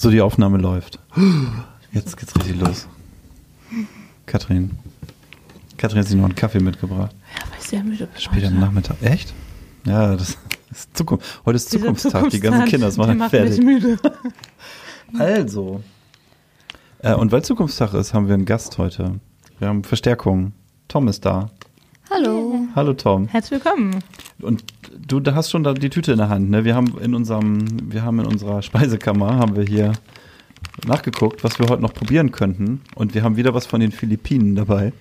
So, die Aufnahme läuft. Jetzt geht's richtig los. Katrin. Katrin hat sich noch einen Kaffee mitgebracht. Ja, weil ich sehr müde bin. Später am Nachmittag. Echt? Ja, das ist Zukunft. Heute ist Dieser Zukunftstag. Die ganzen Zukunftstag, Kinder, das machen macht fertig. mich müde. Also. Äh, und weil Zukunftstag ist, haben wir einen Gast heute. Wir haben Verstärkung. Tom ist da. Hallo. Hallo Tom. Herzlich willkommen. Und du da hast schon da die Tüte in der Hand, ne? Wir haben in unserem, wir haben in unserer Speisekammer haben wir hier nachgeguckt, was wir heute noch probieren könnten. Und wir haben wieder was von den Philippinen dabei.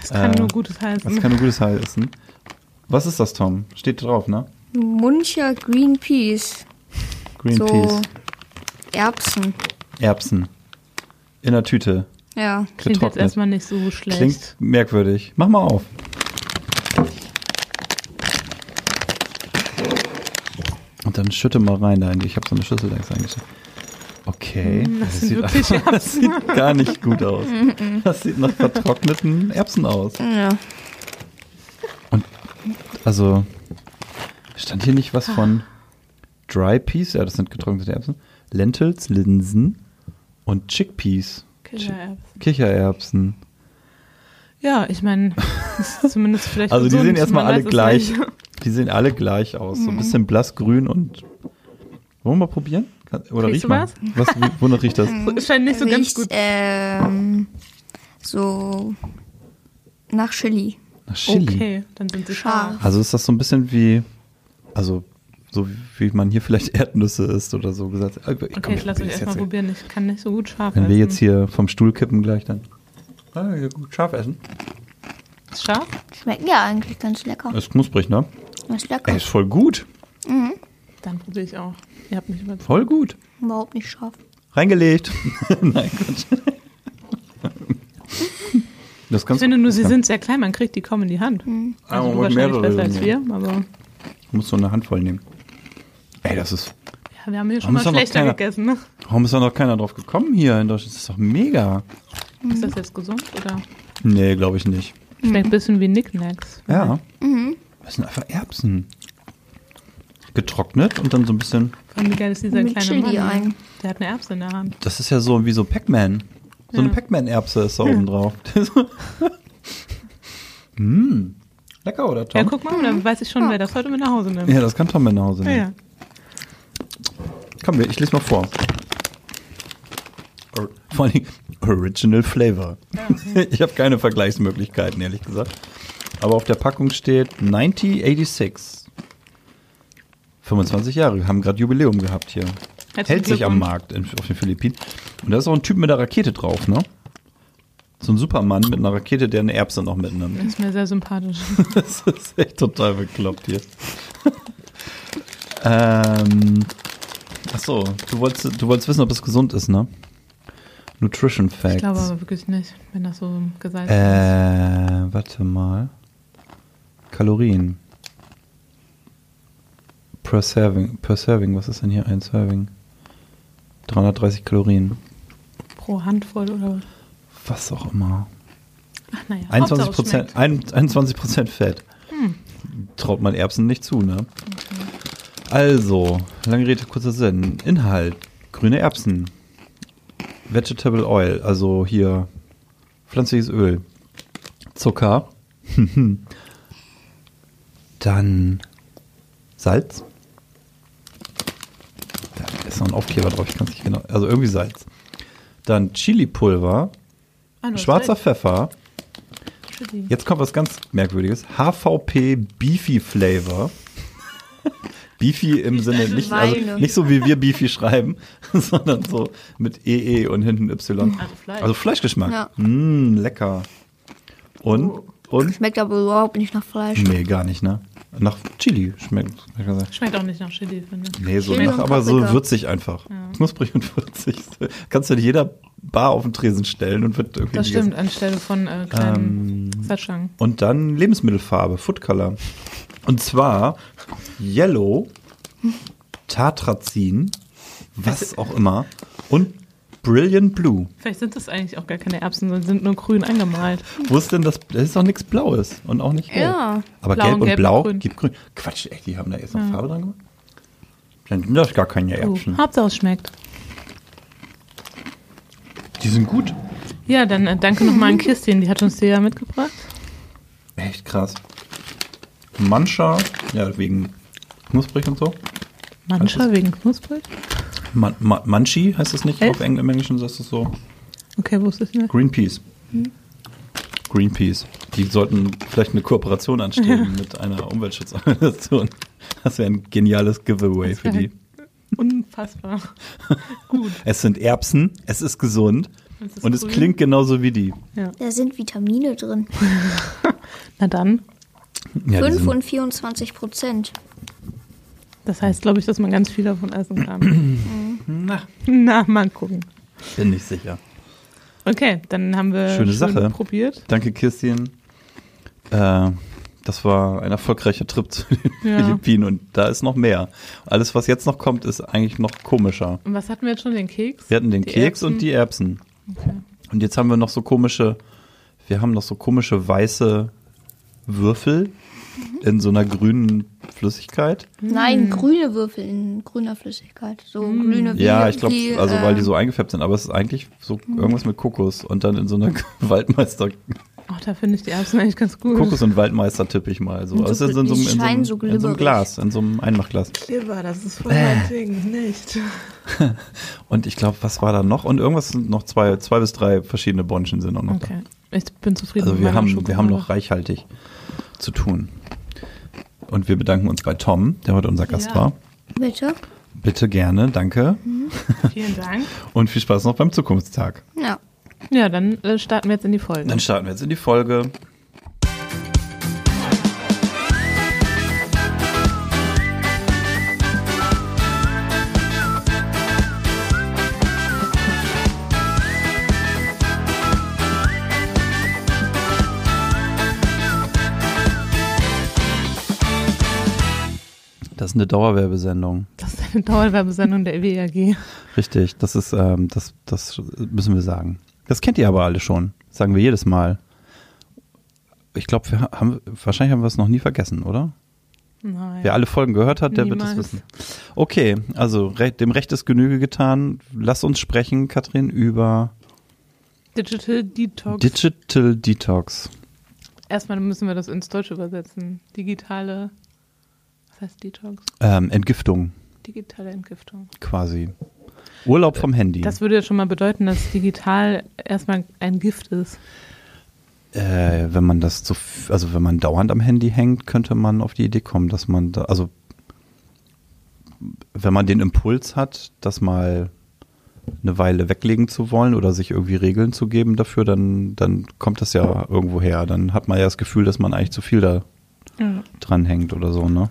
Das kann Äh, nur Gutes heißen. Das kann nur gutes heißen. Was ist das, Tom? Steht drauf, ne? Muncher Green Peas. Green so Peas. Erbsen. Erbsen. In der Tüte. Ja. Klingt jetzt erstmal nicht so schlecht. Klingt merkwürdig. Mach mal auf. Und dann schütte mal rein da. Ich habe so eine Schüssel extra eingestellt. Okay. Mm, das sind wirklich einfach- das sieht gar nicht gut aus. Das sieht nach vertrockneten Erbsen aus. Ja. Also stand hier nicht was von Dry Peas? Ja, das sind getrocknete Erbsen. Lentils, Linsen und Chickpeas. Kichererbsen. Kichererbsen. Ja, ich meine, zumindest vielleicht. Also die sehen erstmal alle gleich. Die sehen alle gleich aus. So ein bisschen blassgrün und. Wollen wir mal probieren? Oder Riechst riech du mal. Was? wie- Wonach riecht das? Es scheint nicht so ganz Riecht, gut. Ähm, so nach Chili. Nach Chili. Okay, dann sind sie Scharf. Also ist das so ein bisschen wie. Also so wie man hier vielleicht Erdnüsse isst oder so gesagt. Äh, komm, Okay, ich lasse euch erstmal probieren. Ich kann nicht so gut scharf Wenn wir essen. jetzt hier vom Stuhl kippen gleich dann. Ah, hier gut scharf essen. Ist scharf? Schmecken ja eigentlich ganz lecker. Ist knusprig, ne? Ist lecker. Ey, ist voll gut. Dann probiere ich auch. Ihr habt mich überzeugt. Voll gut. Überhaupt nicht scharf. Reingelegt. Nein, Gott. Das Ich finde nur, sie sind sehr klein, man kriegt die kaum in die Hand. Ah, Also man du muss wahrscheinlich mehrere besser als wir, nehmen. aber Du musst so eine Handvoll nehmen. Ey, das ist. ja, wir haben hier schon mal schlechter keiner- gegessen. Ne? Warum ist da noch keiner drauf gekommen hier in Deutschland? Das ist doch mega. Ist das jetzt gesund oder? Nee, glaube ich nicht. Schmeckt ein bisschen wie Knickknacks. Ja. Das sind einfach Erbsen. Getrocknet und dann so ein bisschen. Vor allem, wie geil ist dieser Mit kleine Chili Mann? ein. Der hat eine Erbse in der Hand. Das ist ja so wie so Pac-Man. So eine Ja. Pac-Man-Erbse ist da oben drauf. mm. Lecker, oder Tom? Ja, guck mal, dann weiß ich schon, wer das heute mit nach Hause nimmt. Ja, das kann Tom mit nach Hause Ja, nehmen. ja. Komm, ich lese mal vor. Or, vor allem Original Flavor. Ich habe keine Vergleichsmöglichkeiten, ehrlich gesagt. Aber auf der Packung steht 9086. 25 Jahre, wir haben gerade Jubiläum gehabt hier. Herzlichen Hält sich am. Markt in, auf den Philippinen. Und da ist auch ein Typ mit einer Rakete drauf, ne? So ein Supermann mit einer Rakete, der eine Erbse noch mitnimmt. Das ist mir sehr sympathisch. Das ist echt total bekloppt hier. ähm, achso, du wolltest, du wolltest wissen, ob es gesund ist, ne? Nutrition Facts. Ich glaube aber wirklich nicht, wenn das so gesagt äh, warte mal. Kalorien. Per Serving, per Serving, was ist denn hier ein Serving? 330 Kalorien. Pro Handvoll oder. Was auch immer. Ach naja. 21 Hauptsache es Prozent, schmeckt. 21 Prozent Fett. Hm. Traut man Erbsen nicht zu, ne? Also, lange Rede, kurzer Sinn. Inhalt: grüne Erbsen. Vegetable Oil, also hier pflanzliches Öl. Zucker. Dann Salz. Da ist noch ein Aufkleber drauf, ich kann es nicht genau. Also irgendwie Salz. Dann Chili-Pulver, Ah, schwarzer recht. Pfeffer. Jetzt kommt was ganz Merkwürdiges. HVP Beefy Flavor. Beefy im Sinne nicht, also nicht so wie wir Beefy schreiben, sondern so mit EE und hinten Y. Also Fleisch. Also Fleischgeschmack. Ja. Mm, lecker. Und, Oh. Und? Schmeckt aber überhaupt nicht nach Fleisch. Nee, gar nicht, ne? Nach Chili schmeckt. Schmeckt auch nicht nach Chili, finde ich. Nee, so Chili nach, aber so würzig einfach. Knusprig und würzig. Kannst du in jeder Bar auf den Tresen stellen und wird irgendwie Das gegessen. stimmt, anstelle von äh, kleinen Ähm, Satschang. Und dann Lebensmittelfarbe, Food Color. Und zwar Yellow, Tartrazin, was auch immer und Brilliant Blue. Vielleicht sind das eigentlich auch gar keine Erbsen, sondern sind nur grün angemalt. Wo ist denn das? Das ist doch nichts Blaues und auch nicht gelb. Ja. Aber Blau gelb und und gelb blau und grün. gibt grün. Quatsch, echt, die haben da jetzt noch Farbe dran gemacht? Dann sind das gar keine Uh, Erbsen. Hauptsache es schmeckt. Die sind gut. Ja, dann äh, danke nochmal an Kirstin, die hat uns die ja mitgebracht. Echt krass. Mancha, ja, wegen knusprig und so. Mancha wegen knusprig. Man, man, Manchi heißt das nicht Echt? auf Engl im Englischen, das ist so. Okay, wusste ich nicht. Greenpeace. Greenpeace. Die sollten vielleicht eine Kooperation anstreben mit einer Umweltschutzorganisation. Das wäre ein geniales Giveaway Das für die. Unfassbar. Gut. Es sind Erbsen, es ist gesund Es ist und es grün. klingt genauso wie die. Ja. Da sind Vitamine drin. Na dann. Ja, die 5 sind, und 24 Prozent. Das heißt, glaube ich, dass man ganz viel davon essen kann. na, Na, mal gucken. bin nicht sicher. Okay, dann haben wir Schöne Sache. probiert. Danke, Kirstin. Äh, das war ein erfolgreicher Trip zu den Ja. Philippinen und da ist noch mehr. Alles, was jetzt noch kommt, ist eigentlich noch komischer. Und was hatten wir jetzt schon? Den Keks? Wir hatten den Die Keks Erbsen? und die Erbsen. Okay. Und jetzt haben wir noch so komische, wir haben noch so komische weiße Würfel in so einer grünen Flüssigkeit. Nein, grüne Würfel in grüner Flüssigkeit. So grüne wie, Ja, ich glaube, also weil die äh, so eingefärbt sind, aber es ist eigentlich so irgendwas mit Kokos und dann in so einer Waldmeister, Ach, da finde ich die Erbsen eigentlich ganz gut. Kokos und Waldmeister tippe ich mal. So. Also in so, in so, die in so, scheinen in so so, in so einem. Glas, in so einem Einmachglas. Kleber, das ist voll mein Ding, nicht. Und ich glaube, was war da noch? Und irgendwas sind noch zwei, zwei bis drei verschiedene Bonchen sind auch noch da. Okay, ich bin zufrieden Also mit wir haben, wir haben noch reichhaltig zu tun. Und wir bedanken uns bei Tom, der heute unser Gast Ja. war. Bitte? Bitte gerne, danke. Vielen Dank. Und viel Spaß noch beim Zukunftstag. Ja. Ja, dann äh, starten wir jetzt in die Folge. Dann starten wir jetzt in die Folge. Ist eine Dauerwerbesendung. Das ist eine Dauerwerbesendung der WAG. Richtig, das ist, ähm, das, das müssen wir sagen. Das kennt ihr aber alle schon. Das sagen wir jedes Mal. Ich glaube, wir ha- haben, wahrscheinlich haben wir es noch nie vergessen, oder? Nein. Wer alle Folgen gehört hat, der wird Niemals. es wissen. Okay, also re dem Recht ist Genüge getan. Lass uns sprechen, Katrin, über Digital Detox. Digital Detox. Erstmal müssen wir das ins Deutsche übersetzen. Digitale, heißt Detox? Ähm, Entgiftung Digitale Entgiftung. quasi. Urlaub vom Handy. Das würde ja schon mal bedeuten, dass digital erstmal ein Gift ist. Äh, wenn man das f- also wenn man dauernd am Handy hängt, könnte man auf die Idee kommen, dass man da, also wenn man den Impuls hat, das mal eine Weile weglegen zu wollen oder sich irgendwie Regeln zu geben dafür, dann, dann kommt das ja irgendwo her. Dann hat man ja das Gefühl, dass man eigentlich zu viel da Ja. dran hängt oder so, ne?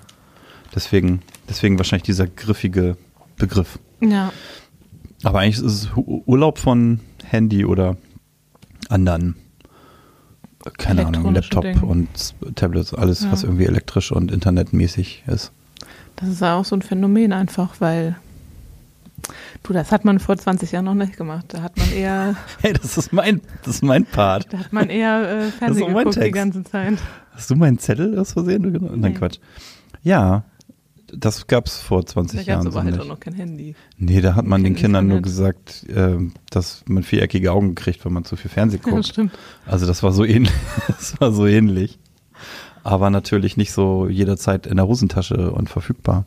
Deswegen, deswegen wahrscheinlich dieser griffige Begriff. ja. Aber eigentlich ist es Urlaub von Handy oder anderen, keine Ahnung, Laptop Dingen. und Tablets, alles, Ja. was irgendwie elektrisch und internetmäßig ist. Das ist ja auch so ein Phänomen einfach, weil du, das hat man vor 20 Jahren noch nicht gemacht. Da hat man eher, Hey, das ist mein, das ist mein Part. da hat man eher äh, Fernsehen geguckt die ganze Zeit. Hast du meinen Zettel aus Versehen? Nein, Nee. Quatsch. Ja, das gab's vor 20 Da gab Jahren es so aber halt auch nicht. noch kein Handy. Nee, da hat man den Kein Kindern nur Internet. gesagt, ähm, dass man viereckige Augen kriegt, wenn man zu viel Fernsehen Ja, guckt. stimmt. Also das war so ähnlich. Das war so ähnlich. Aber natürlich nicht so jederzeit in der Hosentasche und verfügbar.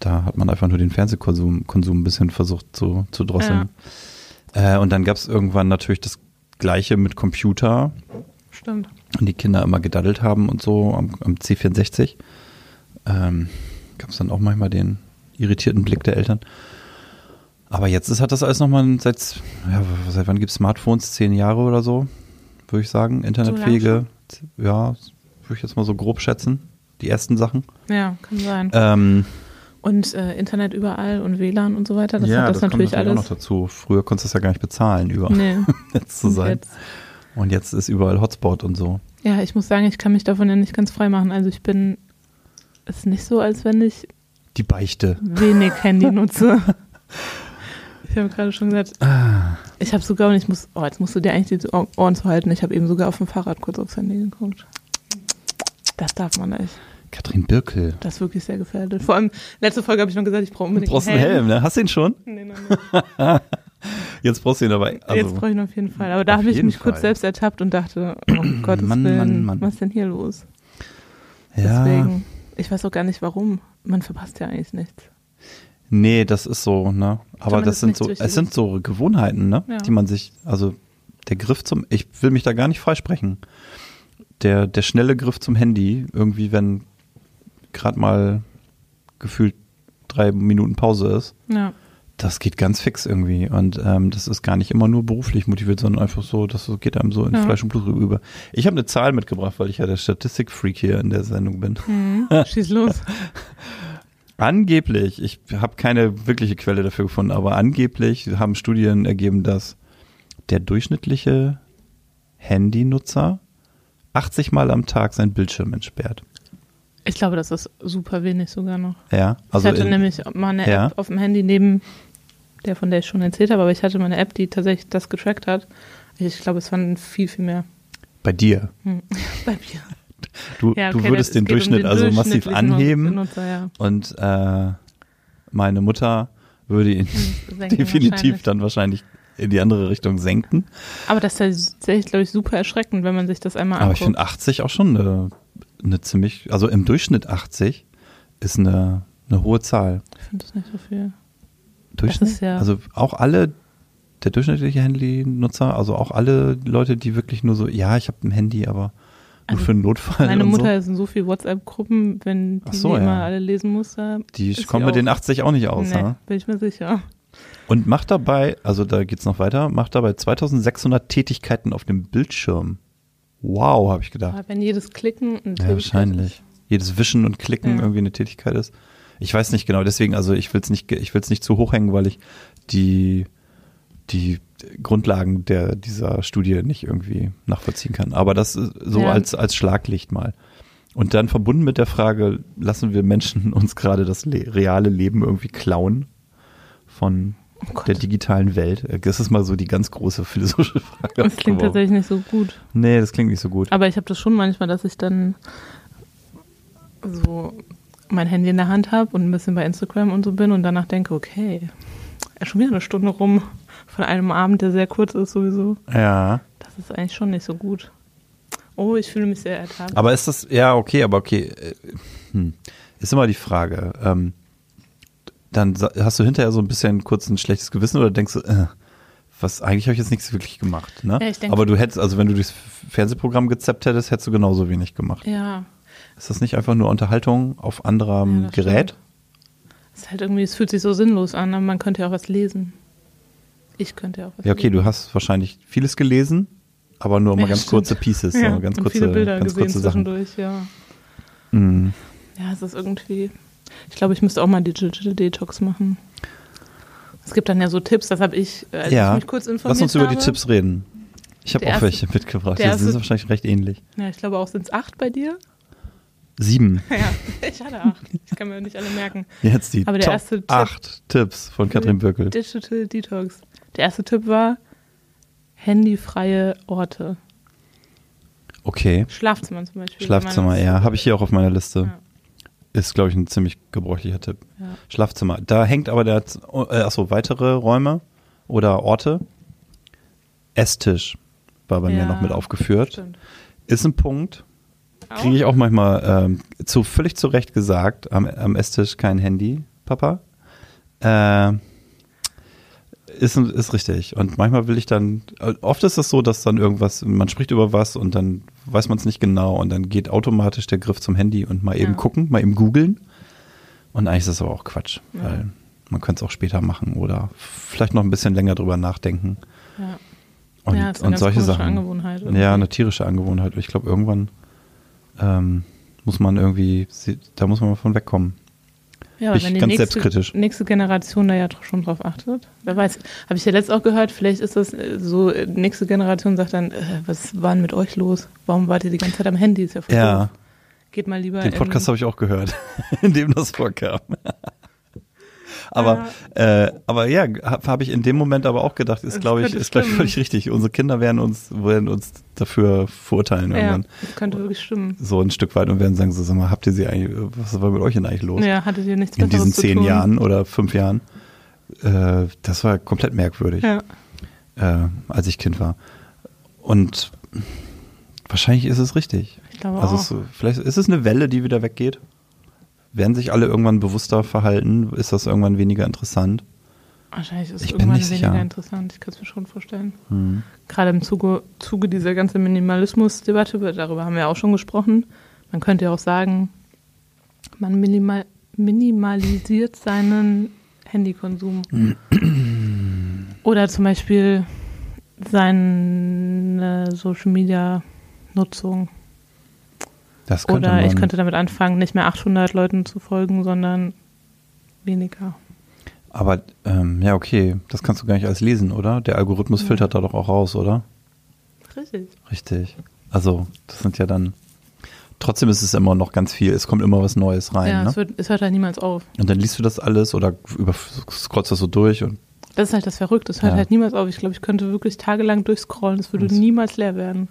Da hat man einfach nur den Fernsehkonsum Konsum ein bisschen versucht zu, zu drosseln. Äh, und dann gab es irgendwann natürlich das Gleiche mit Computer Stimmt. und die Kinder immer gedaddelt haben und so am, am C64. Ähm, gab es dann auch manchmal den irritierten Blick der Eltern. Aber jetzt ist, hat das alles nochmal seit, ja, seit wann gibt es Smartphones? Zehn Jahre oder so, würde ich sagen. Internetfähige, ja, würde ich jetzt mal so grob schätzen. Die ersten Sachen. Ja, kann sein. Ähm, Und äh, Internet überall und WLAN und so weiter, das ja, hat das, das natürlich kommt natürlich alles. auch noch dazu. Früher konntest du das ja gar nicht bezahlen, überall Nee. jetzt zu sein. jetzt- Und jetzt ist überall Hotspot und so. Ja, ich muss sagen, ich kann mich davon ja nicht ganz frei machen. Also ich bin, ist nicht so, als wenn ich Die Beichte. wenig Handy nutze. Ich habe gerade schon gesagt, Ah. ich habe sogar, und ich muss, oh, jetzt musst du dir eigentlich die Ohr- Ohren zu halten, ich habe eben sogar auf dem Fahrrad kurz aufs Handy geguckt. Das darf man nicht. Katrin Birkel. Das ist wirklich sehr gefährdet. Vor allem, letzte Folge habe ich noch gesagt, ich brauche Du unbedingt brauchst einen Helm, ne? Hast du ihn schon? Nee, nein, nein. Jetzt brauchst du ihn aber. Also, Jetzt brauche ich ihn auf jeden Fall. Aber da habe ich mich kurz Fall. selbst ertappt und dachte, oh Gottes Mann, Willen, Mann, Mann. was ist denn hier los? ja. Deswegen, ich weiß auch gar nicht warum. Man verpasst ja eigentlich nichts. Nee, das ist so, ne? Aber das sind so, es sind so Gewohnheiten, ne? Ja. Die man sich, also der Griff zum, ich will mich da gar nicht freisprechen. Der, der schnelle Griff zum Handy, irgendwie, wenn gerade mal gefühlt drei Minuten Pause ist, Ja. Das geht ganz fix irgendwie. Und ähm, das ist gar nicht immer nur beruflich motiviert, sondern einfach so, das geht einem so in Ja. Fleisch und Blut über. Ich habe eine Zahl mitgebracht, weil ich ja der Statistikfreak hier in der Sendung bin. Mhm. Schieß los. Angeblich, ich habe keine wirkliche Quelle dafür gefunden, aber angeblich haben Studien ergeben, dass der durchschnittliche Handynutzer 80 Mal am Tag seinen Bildschirm entsperrt. Ich glaube, das ist super wenig sogar noch. Ja, also ich hatte in, nämlich mal eine Ja. App auf dem Handy neben der, von der ich schon erzählt habe, aber ich hatte mal eine App, die tatsächlich das getrackt hat. Ich glaube, es waren viel, viel mehr. bei dir. Hm. Bei mir. Du, Ja, du okay, würdest das- den geht um Durchschnitt also massiv anheben Nutzer, ja. und äh, meine Mutter würde ihn senken definitiv wahrscheinlich. dann wahrscheinlich in die andere Richtung senken. Aber das ist tatsächlich, glaube ich, super erschreckend, wenn man sich das einmal Aber ich anguckt. finde 80 auch schon eine, eine ziemlich, also im Durchschnitt 80 ist eine, eine hohe Zahl. ich finde das nicht so viel. Durchschnitt? ist ja- Also auch alle, der durchschnittliche Handynutzer, also auch alle Leute, die wirklich nur so, ja, ich habe ein Handy, aber nur Also für einen Notfall. Meine Mutter so. ist in so viel WhatsApp-Gruppen, wenn die so, sie immer ja. alle lesen muss, Die kommen mit den auch- 80 auch nicht aus. nee, ha? bin ich mir sicher. Und macht dabei, also da geht's noch weiter, macht dabei 2600 Tätigkeiten auf dem Bildschirm. Wow, habe ich gedacht. Aber wenn jedes Klicken ein Ja, wahrscheinlich. Jedes Wischen und Klicken Ja. irgendwie eine Tätigkeit ist. Ich weiß nicht genau, deswegen, also ich will es nicht, ich will es nicht zu hoch hängen, weil ich die, die Grundlagen der, dieser Studie nicht irgendwie nachvollziehen kann. Aber das ist so Ja. als, als Schlaglicht mal. Und dann verbunden mit der Frage, lassen wir Menschen uns gerade das le reale Leben irgendwie klauen von Oh der digitalen Welt? Das ist mal so die ganz große philosophische Frage. Das klingt geworden. tatsächlich nicht so gut. Nee, das klingt nicht so gut. Aber ich habe das schon manchmal, dass ich dann so mein Handy in der Hand habe und ein bisschen bei Instagram und so bin und danach denke, okay, ja, schon wieder eine Stunde rum von einem Abend, der sehr kurz ist sowieso. Ja. Das ist eigentlich schon nicht so gut. Oh, ich fühle mich sehr ertappt. Aber ist das, ja, okay, aber okay. äh, Hm. Ist immer die Frage. Ähm, dann hast du hinterher so ein bisschen kurz ein schlechtes Gewissen oder denkst du, äh, was, eigentlich habe ich jetzt nichts wirklich gemacht, ne? Ja, ich denk- aber du hättest, also wenn du durchs Fernsehprogramm gezappt hättest, hättest du genauso wenig gemacht. Ja, Ist das nicht einfach nur Unterhaltung auf anderem Ja, Gerät? stimmt. es ist halt irgendwie, es fühlt sich so sinnlos an, aber man könnte ja auch was lesen. Ich könnte ja auch was Ja, okay, lesen. du hast wahrscheinlich vieles gelesen, aber nur mal Ja, ganz stimmt. kurze Pieces, ja, so ganz kurze, viele Bilder ganz gesehen kurze Sachen. zwischendurch, ja. Mhm. Ja, es ist irgendwie. Ich glaube, ich müsste auch mal Digital Detox machen. Es gibt dann ja so Tipps, das habe ich, äh, als Ja, ich mich kurz informiert Lass uns über habe. die Tipps reden. Ich habe auch erste- welche mitgebracht. Die sind wahrscheinlich recht ähnlich. Ja, ich glaube auch, sind es acht bei dir? Sieben. Ja, ich hatte acht. Ich kann mir nicht alle merken. Jetzt die Aber der Top erste Tipp- 8 Tipps von Katrin Böckel. Digital Detox. Der erste Tipp war handyfreie Orte. Okay. Schlafzimmer zum Beispiel. Schlafzimmer, ja, habe ich hier auch auf meiner Liste. Ja. Ist, glaube ich, ein ziemlich gebräuchlicher Tipp. Ja. Schlafzimmer. Da hängt aber der, äh, achso, weitere Räume oder Orte. Esstisch war bei mir Ja, noch mit aufgeführt. Stimmt. Ist ein Punkt. Kriege ich auch manchmal ähm, zu völlig zu Recht gesagt, am, am Esstisch kein Handy, Papa. Äh, ist, ist richtig. Und manchmal will ich dann, oft ist es so, dass dann irgendwas, man spricht über was und dann weiß man es nicht genau und dann geht automatisch der Griff zum Handy und mal eben Ja. gucken, mal eben googeln. Und eigentlich ist das aber auch Quatsch, Ja. weil man könnte es auch später machen oder vielleicht noch ein bisschen länger drüber nachdenken. Ja. Und, ja, ist eine und solche Sachen. Ja, eine tierische Angewohnheit. Ich glaube, irgendwann ähm, muss man irgendwie, da muss man mal von wegkommen. Ja, Bin ich wenn die ganz nächste, selbstkritisch. nächste Generation da ja schon drauf achtet. Wer weiß. Habe ich ja letzt auch gehört, vielleicht ist das äh, so, äh, nächste Generation sagt dann, äh, was war denn mit euch los? Warum wart ihr die ganze Zeit am Handy? Ist ja voll Ja. Geht mal lieber den Podcast habe ich auch gehört, in dem das vorkam. Aber, äh, aber ja, habe hab ich in dem Moment aber auch gedacht, ist glaube ich, ist glaube ich völlig richtig. Unsere Kinder werden uns, werden uns dafür verurteilen Ja, irgendwann. das könnte wirklich stimmen. So ein Stück weit und werden sagen, so, sag mal, habt ihr sie eigentlich, was war mit euch denn eigentlich los? Ja, hattet ihr nichts in diesen zehn tun? Jahren oder fünf Jahren. Äh, das war komplett merkwürdig. Ja. äh, als ich Kind war. Und wahrscheinlich ist es richtig. Ich glaube Also auch. es, vielleicht ist es eine Welle, die wieder weggeht. Werden sich alle irgendwann bewusster verhalten? Ist das irgendwann weniger interessant? Wahrscheinlich ist es irgendwann weniger sicher. interessant. Ich kann es mir schon vorstellen. Hm. Gerade im Zuge, Zuge dieser ganzen Minimalismus-Debatte, darüber haben wir auch schon gesprochen. Man könnte ja auch sagen, man minimal, minimalisiert seinen Handykonsum. Oder zum Beispiel seine Social-Media-Nutzung. Das könnte Oder ich könnte damit anfangen, nicht mehr 800 Leuten zu folgen, sondern weniger. Aber ähm, ja, okay, das kannst du gar nicht alles lesen, oder? Der Algorithmus Ja. filtert da doch auch raus, oder? Richtig. Richtig. Also, das sind ja dann. Trotzdem ist es immer noch ganz viel. Es kommt immer was Neues rein. ja, ne? es, wird, es hört halt niemals auf. Und dann liest du das alles oder über, scrollst das so durch und Das ist halt das Verrückte. Es hört Ja. halt niemals auf. Ich glaube, ich könnte wirklich tagelang durchscrollen. Es würde niemals leer werden.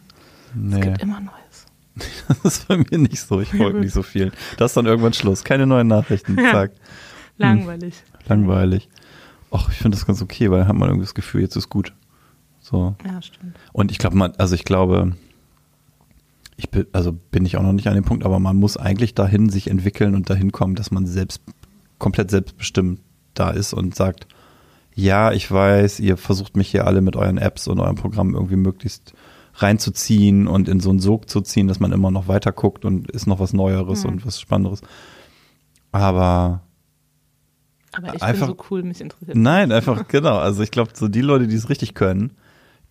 Es nee, gibt immer Neues. das ist bei mir nicht so. Ich folge nicht so viel. Das ist dann irgendwann Schluss. Keine neuen Nachrichten. Ja. Zack. Langweilig. Langweilig. Och, ich finde das ganz okay, weil hat man irgendwie das Gefühl, jetzt ist gut. So. Ja, stimmt. Und ich glaube, man, also ich glaube, ich bin, also bin ich auch noch nicht an dem Punkt, aber man muss eigentlich dahin sich entwickeln und dahin kommen, dass man selbst komplett selbstbestimmt da ist und sagt, ja, ich weiß, ihr versucht mich hier alle mit euren Apps und eurem Programm irgendwie möglichst reinzuziehen und in so einen Sog zu ziehen, dass man immer noch weiter guckt und ist noch was Neueres Mhm. und was Spannenderes. Aber Aber ich Einfach- bin so cool, mich interessiert. Nein, einfach genau. Also ich glaube, so die Leute, die es richtig können,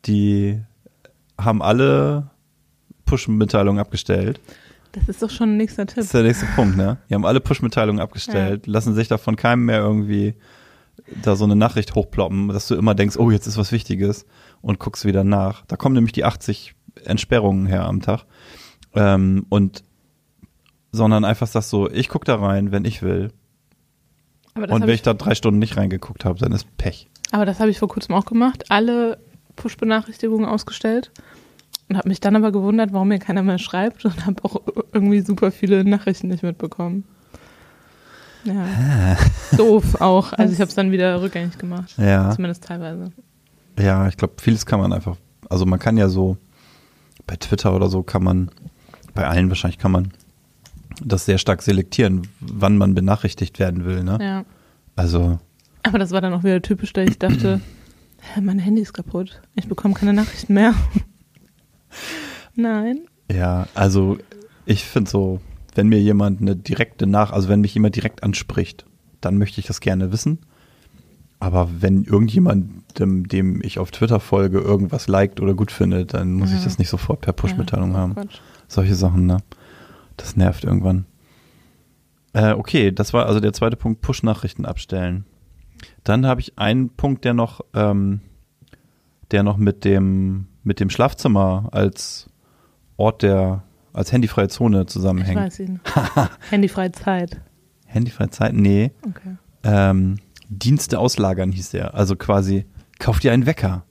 die haben alle Push-Mitteilungen abgestellt. Das ist doch schon ein nächster Das Tipp. ist der nächste Punkt, ne? Die haben alle Push-Mitteilungen abgestellt, lassen sich da von keinem mehr irgendwie da so eine Nachricht hochploppen, dass du immer denkst, oh, jetzt ist was Wichtiges und guckst wieder nach. Da kommen nämlich die 80 Entsperrungen her am Tag. Ähm, und sondern einfach sagst so, ich guck da rein, wenn ich will. Aber das Und wenn ich, ich da drei Stunden nicht reingeguckt habe, dann ist Pech. aber das habe ich vor kurzem auch gemacht. Alle Push-Benachrichtigungen ausgestellt. Und habe mich dann aber gewundert, warum mir keiner mehr schreibt und habe auch irgendwie super viele Nachrichten nicht mitbekommen. Ja. Doof auch. Also ich habe es dann wieder rückgängig gemacht. Ja. Zumindest teilweise. Ja, ich glaube, vieles kann man einfach, also man kann ja so, bei Twitter oder so kann man, bei allen wahrscheinlich kann man das sehr stark selektieren, wann man benachrichtigt werden will, ne? Ja. Also, Aber das war dann auch wieder typisch, da ich dachte, hä, mein Handy ist kaputt. Ich bekomme keine Nachrichten mehr. Nein. ja, also ich finde so, wenn mir jemand eine direkte Nach, also wenn mich jemand direkt anspricht, dann möchte ich das gerne wissen. Aber wenn irgendjemand, dem, ich auf Twitter folge, irgendwas liked oder gut findet, dann muss ich Ja. das nicht sofort per Push-Mitteilung Ja, haben. Quatsch. Solche Sachen, ne? Das nervt irgendwann. Äh, okay, das war also der zweite Punkt, Push-Nachrichten abstellen. Dann habe ich einen Punkt, der noch, ähm, der noch mit dem, mit dem Schlafzimmer als Ort der, als handyfreie Zone Ich zusammenhängt. weiß ihn. Handyfreie Zeit. Handyfreie Zeit? Nee. Okay. Ähm, Dienste auslagern hieß der. Also quasi, kauf dir einen Wecker.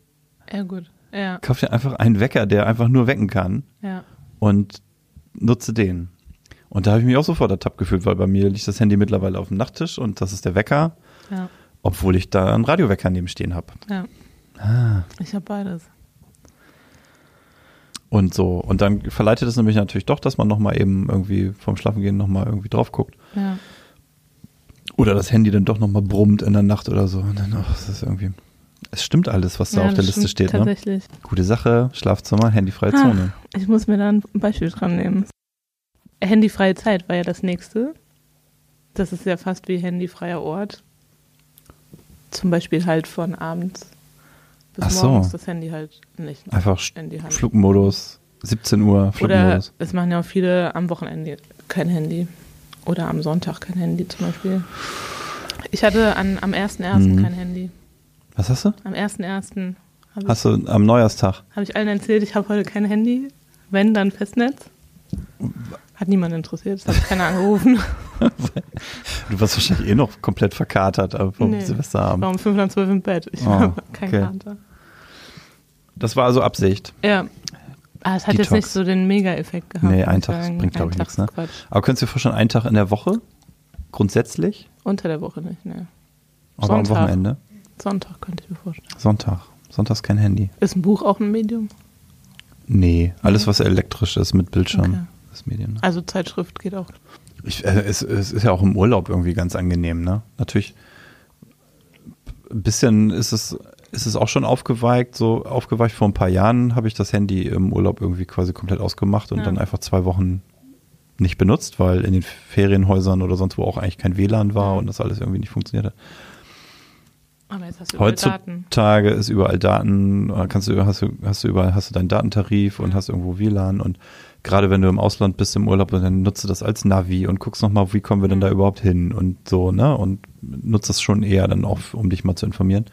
Ja, gut. Ja, Kauf dir einfach einen Wecker, der einfach nur wecken kann. ja. und nutze den. Und da habe ich mich auch sofort ertappt gefühlt, weil bei mir liegt das Handy mittlerweile auf dem Nachttisch und das ist der Wecker, Ja, obwohl ich da einen Radiowecker neben stehen habe. ja. Ah. Ich habe beides. Und so. Und dann verleitet es nämlich natürlich doch, dass man nochmal eben irgendwie vom Schlafengehen nochmal irgendwie drauf guckt. Ja. Oder das Handy dann doch nochmal brummt in der Nacht oder so. Und dann, ach, das ist irgendwie. Es stimmt alles, was da ja, auf der Liste steht, ne? Tatsächlich. Gute Sache, Schlafzimmer, handyfreie Ah. Zone. Ich muss mir da ein Beispiel dran nehmen. Handyfreie Zeit war ja das nächste. Das ist ja fast wie handyfreier Ort. Zum Beispiel halt von abends bis Ach so. morgens das Handy halt nicht Einfach. Flugmodus, 17 Uhr, Oder Flugmodus. es machen ja auch viele am Wochenende kein Handy. Oder am Sonntag kein Handy zum Beispiel. Ich hatte an, am 1.1. Mhm. kein Handy. Was hast du? Am 1.1. habe ich, Hast du am Neujahrstag? hab ich allen erzählt, ich habe heute kein Handy. Wenn, dann Festnetz. Hat niemand interessiert, es hat keiner angerufen. Du warst wahrscheinlich eh noch komplett verkatert vom Nee. Ich Silvesterabend. war um 5 nach 12 im Bett. Ich Oh, war kein okay. Kater. Das war also Absicht. Ja. Ah, es hat jetzt Detox. nicht so den Mega-Effekt gehabt. Nee, ein Tag sagen. bringt, glaub Ein ich, nichts, ne? ist. Aber könntest du dir vorstellen, einen Tag in der Woche? Grundsätzlich? Unter der Woche nicht, ne. Aber am Sonntag. Wochenende? Sonntag könnte ich mir vorstellen. Sonntag. Sonntags kein Handy. Ist ein Buch auch ein Medium? Nee, alles, was elektrisch ist mit Bildschirm, Okay. ist Medien. Also Zeitschrift geht auch. Ich, äh, es, es ist ja auch im Urlaub irgendwie ganz angenehm, ne? Natürlich ein bisschen ist es, ist es auch schon aufgeweicht. So aufgeweicht vor ein paar Jahren habe ich das Handy im Urlaub irgendwie quasi komplett ausgemacht und Ja. dann einfach zwei Wochen nicht benutzt, weil in den Ferienhäusern oder sonst wo auch eigentlich kein WLAN war und das alles irgendwie nicht funktioniert hat. Aber jetzt hast du überall Daten. Heutzutage ist überall Daten, äh, kannst du, hast du, hast du überall, hast du deinen Datentarif und hast irgendwo WLAN und gerade wenn du im Ausland bist im Urlaub, dann nutzt du das als Navi und guckst nochmal, wie kommen wir denn da überhaupt hin und so, ne? Und nutzt das schon eher dann auch, um dich mal zu informieren.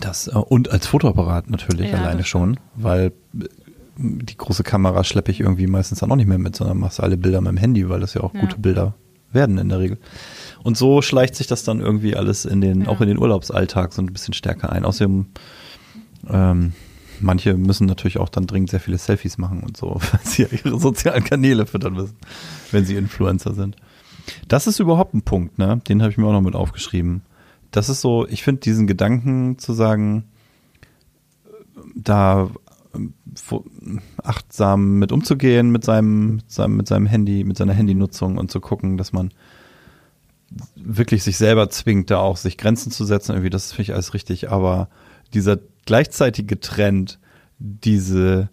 Das, äh, und als Fotoapparat natürlich Ja, alleine schon, weil äh, die große Kamera schleppe ich irgendwie meistens dann auch nicht mehr mit, sondern machst alle Bilder mit dem Handy, weil das ja auch Ja. gute Bilder werden in der Regel. Und so schleicht sich das dann irgendwie alles in den, Ja. auch in den Urlaubsalltag so ein bisschen stärker ein. Außerdem, ähm, manche müssen natürlich auch dann dringend sehr viele Selfies machen und so, weil sie ja ihre sozialen Kanäle füttern müssen, wenn sie Influencer sind. Das ist überhaupt ein Punkt, ne? Den habe ich mir auch noch mit aufgeschrieben. Das ist so, ich finde diesen Gedanken zu sagen, da ähm, achtsam mit umzugehen mit seinem, seinem, mit seinem Handy, mit seiner Handynutzung und zu gucken, dass man wirklich sich selber zwingt, da auch sich Grenzen zu setzen, irgendwie, das finde ich alles richtig, aber dieser gleichzeitige Trend, diese,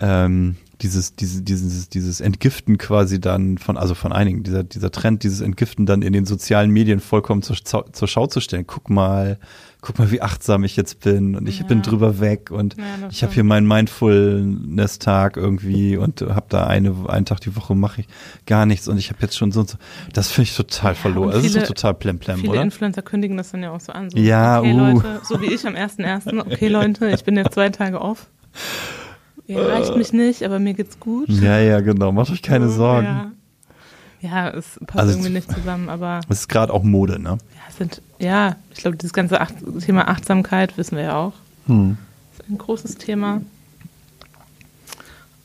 ähm, dieses, diese, dieses, dieses Entgiften quasi dann von, also von einigen, dieser, dieser Trend, dieses Entgiften dann in den sozialen Medien vollkommen zur, zur Schau zu stellen. Guck mal, guck mal, wie achtsam ich jetzt bin und ich Ja. bin drüber weg und Ja, ich habe hier meinen Mindfulness-Tag irgendwie und habe da eine, einen Tag die Woche mache ich gar nichts und ich habe jetzt schon so und so. Das finde ich total verloren. und Das ist viele- doch total plemplem, Viele oder? Influencer kündigen das dann ja auch so an. So, Ja, okay, uh. Leute, so wie ich am 1.1. Okay, Leute, ich bin jetzt zwei Tage off. Ihr erreicht mich nicht, aber mir geht's gut. Ja, ja, genau. Macht euch keine So, Sorgen. Ja, ja es passt Also- irgendwie nicht zusammen, aber Es ist gerade auch Mode, ne? ja, sind, ja, ich glaube, dieses ganze Acht Thema Achtsamkeit wissen wir ja auch. Hm. ist ein großes Thema.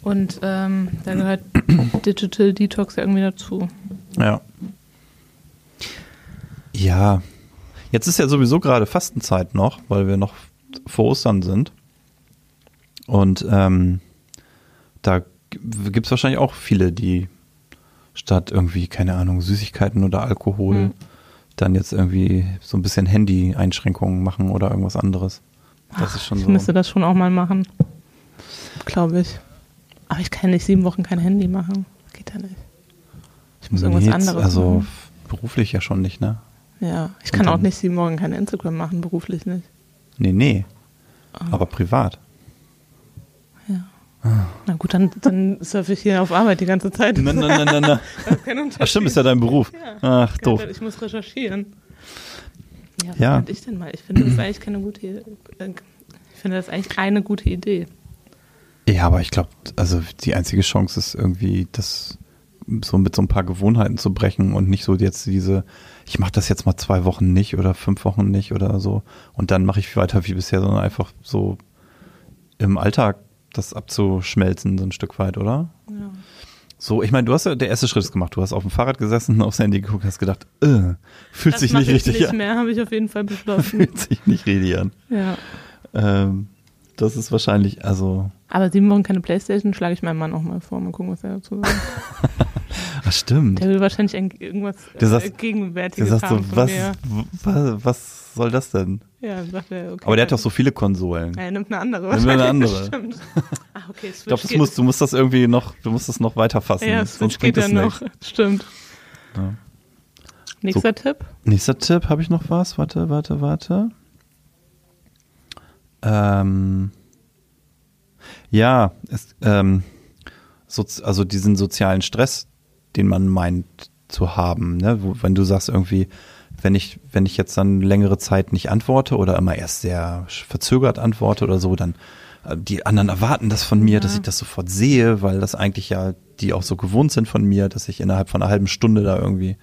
Und ähm, da gehört Digital Detox ja irgendwie dazu. Ja. Ja. Jetzt ist ja sowieso gerade Fastenzeit noch, weil wir noch vor Ostern sind. Und ähm, da gibt es wahrscheinlich auch viele, die statt irgendwie, keine Ahnung, Süßigkeiten oder Alkohol Hm. dann jetzt irgendwie so ein bisschen Handy-Einschränkungen machen oder irgendwas anderes. Das ist schon Ich so. müsste das schon auch mal machen. Glaube ich. Aber ich kann nicht sieben Wochen kein Handy machen. Geht ja nicht. Ich muss irgendwas Nee, jetzt- anderes Also machen. beruflich ja schon nicht, ne? Ja, ich Und kann auch nicht sieben Wochen kein Instagram machen, beruflich nicht. Nee, nee. Ah. Aber privat. Na gut, dann, dann surfe ich hier auf Arbeit die ganze Zeit. Na. Das ist kein Unterschied. Ach stimmt, ist ja dein Beruf. Ja. Ach, doof. Ich muss recherchieren. Ja, was Ja. könnte ich denn mal? Ich finde das eigentlich keine gute äh, Ich finde das eigentlich eine gute Idee. Ja, aber ich glaube, also die einzige Chance ist irgendwie, das so mit so ein paar Gewohnheiten zu brechen und nicht so jetzt diese, ich mache das jetzt mal zwei Wochen nicht oder fünf Wochen nicht oder so und dann mache ich weiter wie bisher, sondern einfach so im Alltag das abzuschmelzen, so ein Stück weit, oder? Ja. So, ich meine, du hast ja der erste Schritt gemacht. Du hast auf dem Fahrrad gesessen, aufs Handy geguckt, hast gedacht, äh, fühlt Das sich nicht ich richtig nicht an. mehr, habe ich auf jeden Fall beschlossen. Fühlt sich nicht richtig an. ja. Ähm, das ist wahrscheinlich, also, Aber sieben Wochen keine Playstation schlage ich meinem Mann auch mal vor. Mal gucken, was er dazu sagt. ach stimmt. Der will wahrscheinlich ein, irgendwas Der sagt- äh, Der Gegenwärtiges sagt so, was, mir. was, was soll das denn? Ja, sagt er, okay. Aber der hat doch so viele Konsolen. Ja, er nimmt eine andere. Nimm eine wahrscheinlich, andere. Stimmt. Ah, okay, Ich glaube, das musst, du musst das irgendwie noch, du musst das noch weiter fassen. Ja, sonst Switch bringt geht nichts. noch. Stimmt. Ja. Nächster Tipp. Nächster Tipp, habe ich noch was? Warte, warte, warte. Ähm, ja, es, ähm, soz- also diesen sozialen Stress, den man meint zu haben, ne? Wo, wenn du sagst irgendwie, wenn ich, wenn ich jetzt dann längere Zeit nicht antworte oder immer erst sehr verzögert antworte oder so, dann äh, die anderen erwarten das von mir, Ja. dass ich das sofort sehe, weil das eigentlich ja die auch so gewohnt sind von mir, dass ich innerhalb von einer halben Stunde da irgendwie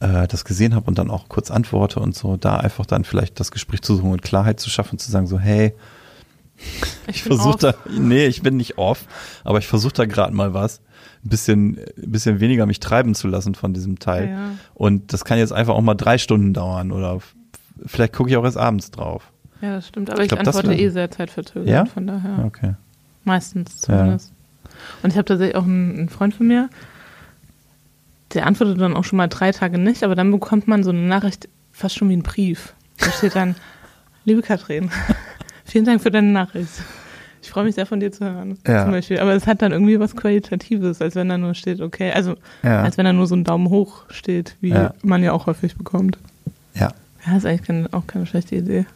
äh, das gesehen habe und dann auch kurz antworte und so, da einfach dann vielleicht das Gespräch zu suchen und Klarheit zu schaffen, zu sagen so, hey, ich versuche da, nee, ich bin nicht off, aber ich versuche da gerade mal was, ein bisschen, ein bisschen weniger mich treiben zu lassen von diesem Teil. Ja. Und das kann jetzt einfach auch mal drei Stunden dauern oder vielleicht gucke ich auch erst abends drauf. Ja, das stimmt. Aber Ich ich, glaub, antworte eh sehr zeitverzögert, Ja? von daher. Okay. Meistens zumindest. Und ich habe tatsächlich auch einen, einen Freund von mir, der antwortet dann auch schon mal drei Tage nicht, aber dann bekommt man so eine Nachricht fast schon wie ein Brief. Da steht dann, liebe Katrin, vielen Dank für deine Nachricht. Ich freue mich sehr von dir zu hören. Ja. Zum Beispiel. Aber es hat dann irgendwie was Qualitatives, als wenn da nur steht, okay, also Ja. als wenn da nur so ein Daumen hoch steht, wie Ja. man ja auch häufig bekommt. Ja. Ja, ist eigentlich keine, auch keine schlechte Idee.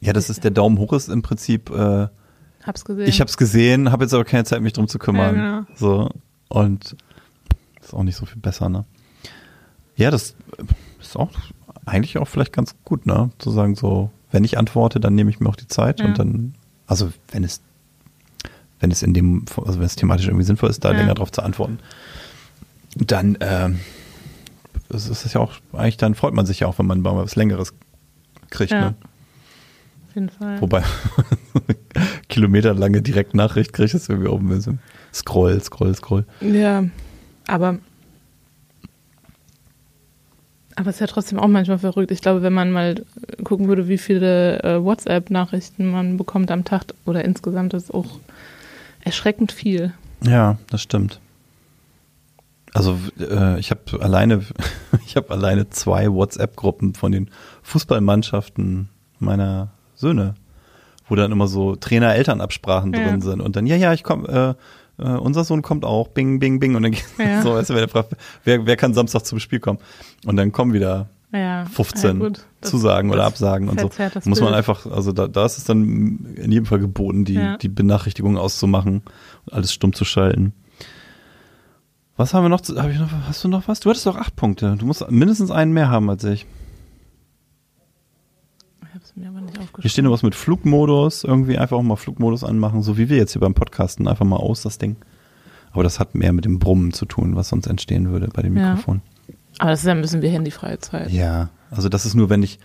Ja, das ist der Daumen hoch ist im Prinzip, äh, Hab's gesehen. ich habe es gesehen, habe jetzt aber keine Zeit, mich drum zu kümmern. Genau. So. Und ist auch nicht so viel besser, ne? Ja, das ist auch eigentlich auch vielleicht ganz gut, ne? Zu sagen, so, wenn ich antworte, dann nehme ich mir auch die Zeit Ja. und dann, also wenn es, wenn es in dem, also wenn es thematisch irgendwie sinnvoll ist, da Ja. länger drauf zu antworten, dann es ist es ja auch, eigentlich dann freut man sich ja auch, wenn man mal was Längeres kriegt, Ja. ne? Auf jeden Fall. Wobei kilometerlange Direktnachricht kriegt, ist irgendwie oben ein bisschen Scroll, Scroll, Scroll. Ja, aber. Aber es ist ja trotzdem auch manchmal verrückt. Ich glaube, wenn man mal gucken würde, wie viele äh, WhatsApp-Nachrichten man bekommt am Tag oder insgesamt, ist auch erschreckend viel. Ja, das stimmt. Also äh, ich habe alleine, ich habe alleine zwei WhatsApp-Gruppen von den Fußballmannschaften meiner Söhne, wo dann immer so Trainer-Eltern-Absprachen Ja. drin sind und dann ja, ja, ich komme, äh, äh, unser Sohn kommt auch, bing, bing, bing und dann Ja. so, weißt du, wer, fragt, wer, wer kann Samstag zum Spiel kommen und dann kommen wieder Ja, 15 ja. Das- Zusagen oder Absagen und so. Muss man einfach, also da, da ist es dann in jedem Fall geboten, die, Ja. die Benachrichtigungen auszumachen und alles stumm zu schalten. Was haben wir noch? zu- Hab ich noch? Hast du noch was? Du hattest doch acht Punkte. Du musst mindestens einen mehr haben als ich. Es mir aber nicht aufgeschrieben. Hier steht noch was mit Flugmodus. Irgendwie einfach auch mal Flugmodus anmachen, so wie wir jetzt hier beim Podcasten. Einfach mal aus, das Ding. Aber das hat mehr mit dem Brummen zu tun, was sonst entstehen würde bei dem Ja. Mikrofon. Aber das ist ja ein bisschen wie handyfreie Zeit. Ja, also das ist nur, wenn ich,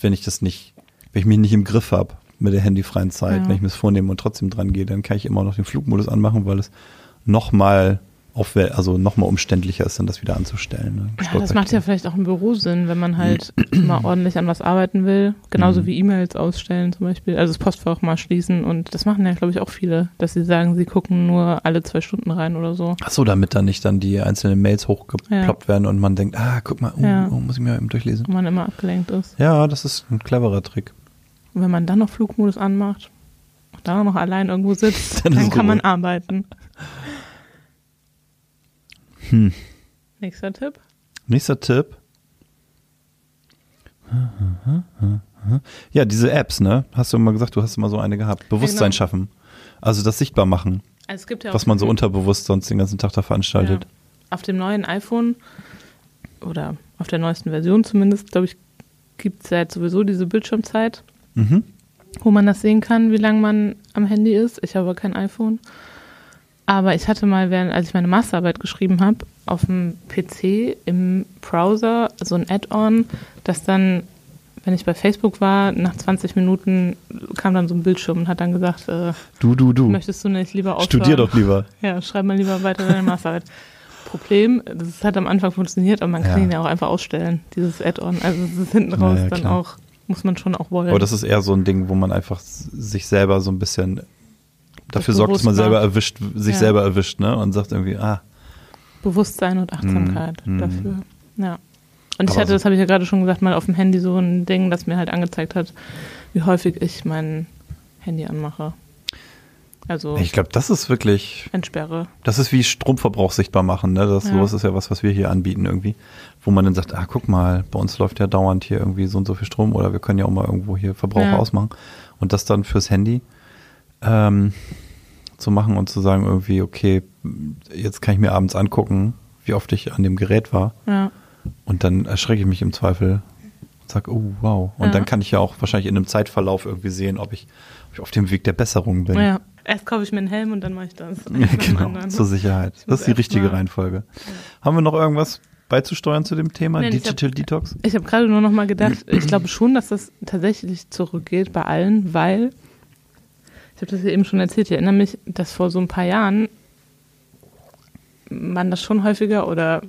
wenn ich das nicht, wenn ich mich nicht im Griff habe mit der handyfreien Zeit, Ja. wenn ich mir das vornehme und trotzdem dran gehe, dann kann ich immer noch den Flugmodus anmachen, weil es nochmal aufwä- also nochmal umständlicher ist, dann das wieder anzustellen. Ne? Ja, das macht ja vielleicht auch im Büro Sinn, wenn man halt mal ordentlich an was arbeiten will. Genauso Mhm. wie E-Mails ausstellen zum Beispiel. Also das Postfach mal schließen. Und das machen ja, glaube ich, auch viele, dass sie sagen, sie gucken nur alle zwei Stunden rein oder so. Ach so, damit dann nicht dann die einzelnen Mails hochgeploppt werden und man denkt, ah, guck mal, oh, Ja. oh, muss ich mir eben durchlesen. Und man immer abgelenkt ist. Ja, das ist ein cleverer Trick. Und wenn man dann noch Flugmodus anmacht und dann auch noch allein irgendwo sitzt, Dann dann, kann man arbeiten. Hm. Nächster Tipp. Nächster Tipp. Ja, diese Apps, ne? Hast du mal gesagt, du hast mal so eine gehabt. Bewusstsein genau. schaffen. Also das sichtbar machen, Also es gibt ja auch was man so unterbewusst sonst den ganzen Tag da veranstaltet. Ja. Auf dem neuen iPhone oder auf der neuesten Version zumindest, glaube ich, gibt es ja jetzt sowieso diese Bildschirmzeit, Mhm. wo man das sehen kann, wie lange man am Handy ist. Ich habe kein iPhone. Aber ich hatte mal, während, als ich meine Masterarbeit geschrieben habe, auf dem PC im Browser so ein Add-on, das dann, wenn ich bei Facebook war, nach 20 Minuten kam dann so ein Bildschirm und hat dann gesagt, äh, Du, du, du. möchtest du nicht lieber aufhören? Studier doch lieber. Ja, schreib mal lieber weiter deine Masterarbeit. Problem, das hat am Anfang funktioniert, aber man kann Ja. ihn ja auch einfach ausstellen, dieses Add-on. Also es ist hinten raus Ja, ja, dann auch, muss man schon auch wollen. Aber das ist eher so ein Ding, wo man einfach sich selber so ein bisschen dafür sorgt, dass man selber erwischt, sich Ja. selber erwischt, ne? Und sagt irgendwie, ah, Bewusstsein und Achtsamkeit Mm, mm. dafür. Ja. Und ich Aber hatte, das habe ich ja gerade schon gesagt, mal auf dem Handy so ein Ding, das mir halt angezeigt hat, wie häufig ich mein Handy anmache. Also ich glaube, das ist wirklich, entsperre. das ist wie Stromverbrauch sichtbar machen, ne? Das Ja. sowas ist ja was, was wir hier anbieten irgendwie, wo man dann sagt, ah, guck mal, bei uns läuft ja dauernd hier irgendwie so und so viel Strom oder wir können ja auch mal irgendwo hier Verbrauch Ja. ausmachen und das dann fürs Handy ähm, zu machen und zu sagen irgendwie, okay, jetzt kann ich mir abends angucken, wie oft ich an dem Gerät war Ja. Und dann erschrecke ich mich im Zweifel und sage, oh wow. Und Ja. dann kann ich ja auch wahrscheinlich in einem Zeitverlauf irgendwie sehen, ob ich, ob ich auf dem Weg der Besserung bin. ja. Erst kaufe ich mir einen Helm und dann mache ich das. Genau, zur Sicherheit. Ich Das ist die richtige Reihenfolge. Haben wir noch irgendwas beizusteuern zu dem Thema? Nein, ich Digital hab- Detox? Ich habe gerade nur noch mal gedacht, ich glaube schon, dass das tatsächlich zurückgeht bei allen, weil ich habe das ja eben schon erzählt, ich erinnere mich, dass vor so ein paar Jahren man das schon häufiger oder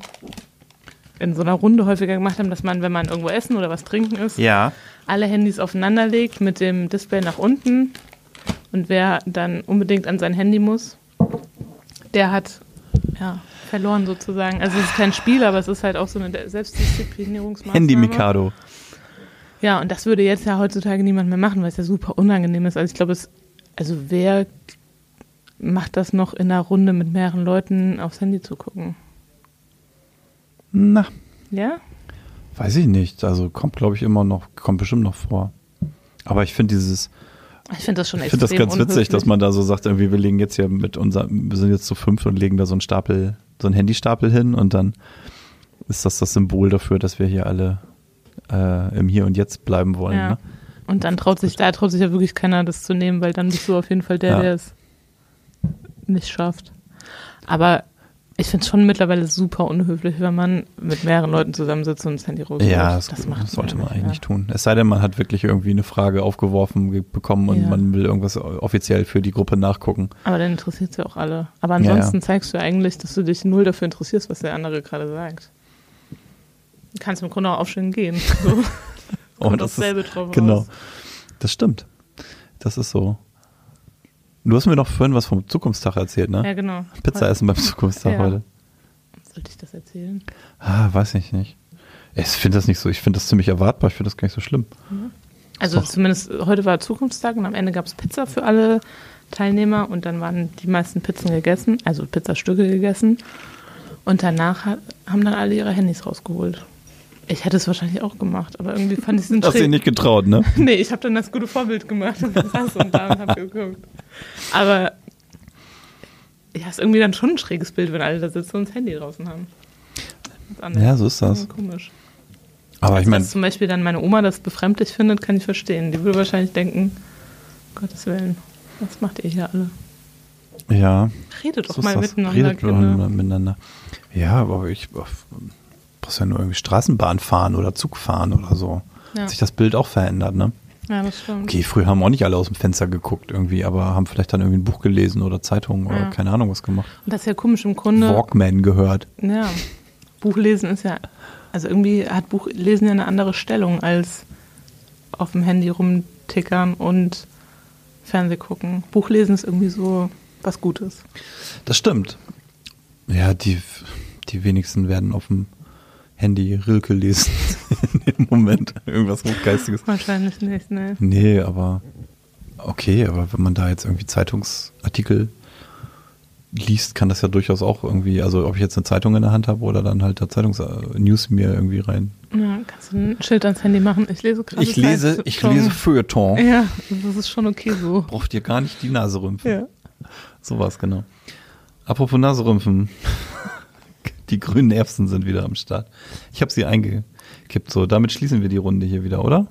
in so einer Runde häufiger gemacht haben, dass man, wenn man irgendwo essen oder was trinken ist, Ja. alle Handys aufeinander legt mit dem Display nach unten und wer dann unbedingt an sein Handy muss, der hat ja, verloren sozusagen. Also es ist kein Spiel, aber es ist halt auch so eine Selbstdisziplinierungsmaßnahme. Handy Mikado. Ja, und das würde jetzt ja heutzutage niemand mehr machen, weil es ja super unangenehm ist. Also ich glaube, es, also wer macht das noch in einer Runde mit mehreren Leuten aufs Handy zu gucken? Na, Ja? weiß ich nicht. Also kommt, glaube ich, immer noch, kommt bestimmt noch vor. Aber ich finde dieses, Ich finde das schon ich finde das ganz witzig, dass unhöflich. man da so sagt, irgendwie, wir legen jetzt hier mit unserem, wir sind jetzt zu fünf und legen da so einen Stapel, so einen Handystapel hin und dann ist das das Symbol dafür, dass wir hier alle äh, im Hier und Jetzt bleiben wollen. Ja. Ne? Und dann traut sich, da traut sich ja wirklich keiner, das zu nehmen, weil dann bist du auf jeden Fall der, Ja. der es nicht schafft. Aber ich finde es schon mittlerweile super unhöflich, wenn man mit mehreren Leuten zusammensitzt und das Handy rausholt. Ja, das, das das macht sollte man eigentlich ja. tun. Es sei denn, man hat wirklich irgendwie eine Frage aufgeworfen ge- bekommen und Ja. man will irgendwas offiziell für die Gruppe nachgucken. Aber dann interessiert es ja auch alle. Aber ansonsten ja. zeigst du eigentlich, dass du dich null dafür interessierst, was der andere gerade sagt. Du kannst im Grunde auch aufstehen gehen. So. Oh, Kommt das aufs ist- drauf Genau. raus. Das stimmt. Das ist so. Du hast mir noch vorhin was vom Zukunftstag erzählt, ne? Ja, genau. Pizza essen beim Zukunftstag Ja. heute. Sollte ich das erzählen? Ah, weiß ich nicht. Ich finde das nicht so, ich finde das ziemlich erwartbar, ich finde das gar nicht so schlimm. Also Doch. zumindest heute war Zukunftstag und am Ende gab es Pizza für alle Teilnehmer und dann waren die meisten Pizzen gegessen, also Pizzastücke gegessen. Und danach hat, haben dann alle ihre Handys rausgeholt. Ich hätte es wahrscheinlich auch gemacht, aber irgendwie fand ich es Hast du schräg. nicht getraut, ne? Nee, ich habe dann das gute Vorbild gemacht und saß und da und hab geguckt. Aber ja, ist irgendwie dann schon ein schräges Bild, wenn alle da sitzen und das Handy draußen haben. Ja, so ist das. Komisch. Aber ich meine, Dass zum Beispiel dann meine Oma das befremdlich findet, kann ich verstehen. Die würde wahrscheinlich denken, Gottes Willen, was macht ihr hier alle? ja, Redet doch so mal miteinander, Redet doch Kinder. miteinander. Ja, aber ich brauchst ja nur irgendwie Straßenbahn fahren oder Zug fahren oder so. Ja. Hat sich das Bild auch verändert, ne? Ja, das stimmt. Okay, früher haben auch nicht alle aus dem Fenster geguckt irgendwie, aber haben vielleicht dann irgendwie ein Buch gelesen oder Zeitungen oder Ja. keine Ahnung was gemacht. Und das ist ja komisch im Grunde. Walkman gehört. Ja, Buchlesen ist ja, also irgendwie hat Buchlesen ja eine andere Stellung als auf dem Handy rumtickern und Fernseh gucken. Buchlesen ist irgendwie so was Gutes. Das stimmt. Ja, die, die wenigsten werden auf dem Handy Rilke lesen in dem Moment. Irgendwas Hochgeistiges. Wahrscheinlich nicht, ne? Nee, aber okay, aber wenn man da jetzt irgendwie Zeitungsartikel liest, kann das ja durchaus auch irgendwie, also ob ich jetzt eine Zeitung in der Hand habe oder dann halt da Zeitungs-News mir irgendwie rein. Ja, kannst du ein Schild ans Handy machen? Ich lese gerade Ich lese, ich lese Feuilleton. Ja, das ist schon okay so. Braucht ihr gar nicht die Nase rümpfen. Ja. Sowas, genau. Apropos Naserümpfen. Die grünen Erbsen sind wieder am Start. Ich habe sie eingekippt. So, damit schließen wir die Runde hier wieder, oder?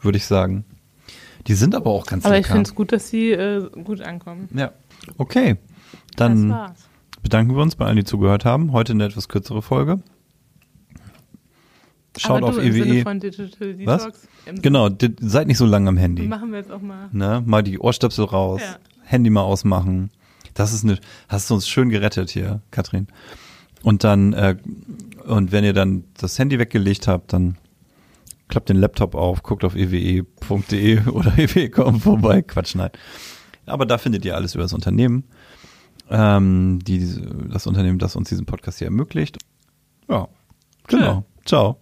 Würde ich sagen. Die sind aber auch ganz Aber ich lecker. finde es gut, dass sie äh, gut ankommen. ja. Okay. Dann bedanken wir uns bei allen, die zugehört haben. Heute eine etwas kürzere Folge. Schaut Aber auf EWE. von Digital Was? Genau, seid nicht so lange am Handy. Machen wir jetzt auch mal. Ne? Mal die Ohrstöpsel raus, Ja. Handy mal ausmachen. Das ist eine, hast du uns schön gerettet hier, Katrin. Und dann, äh, und wenn ihr dann das Handy weggelegt habt, dann klappt den Laptop auf, guckt auf ewe.de oder ewe.com vorbei. Quatsch, nein. Aber da findet ihr alles über das Unternehmen. Ähm, die, das Unternehmen, das uns diesen Podcast hier ermöglicht. Ja, genau. Ciao.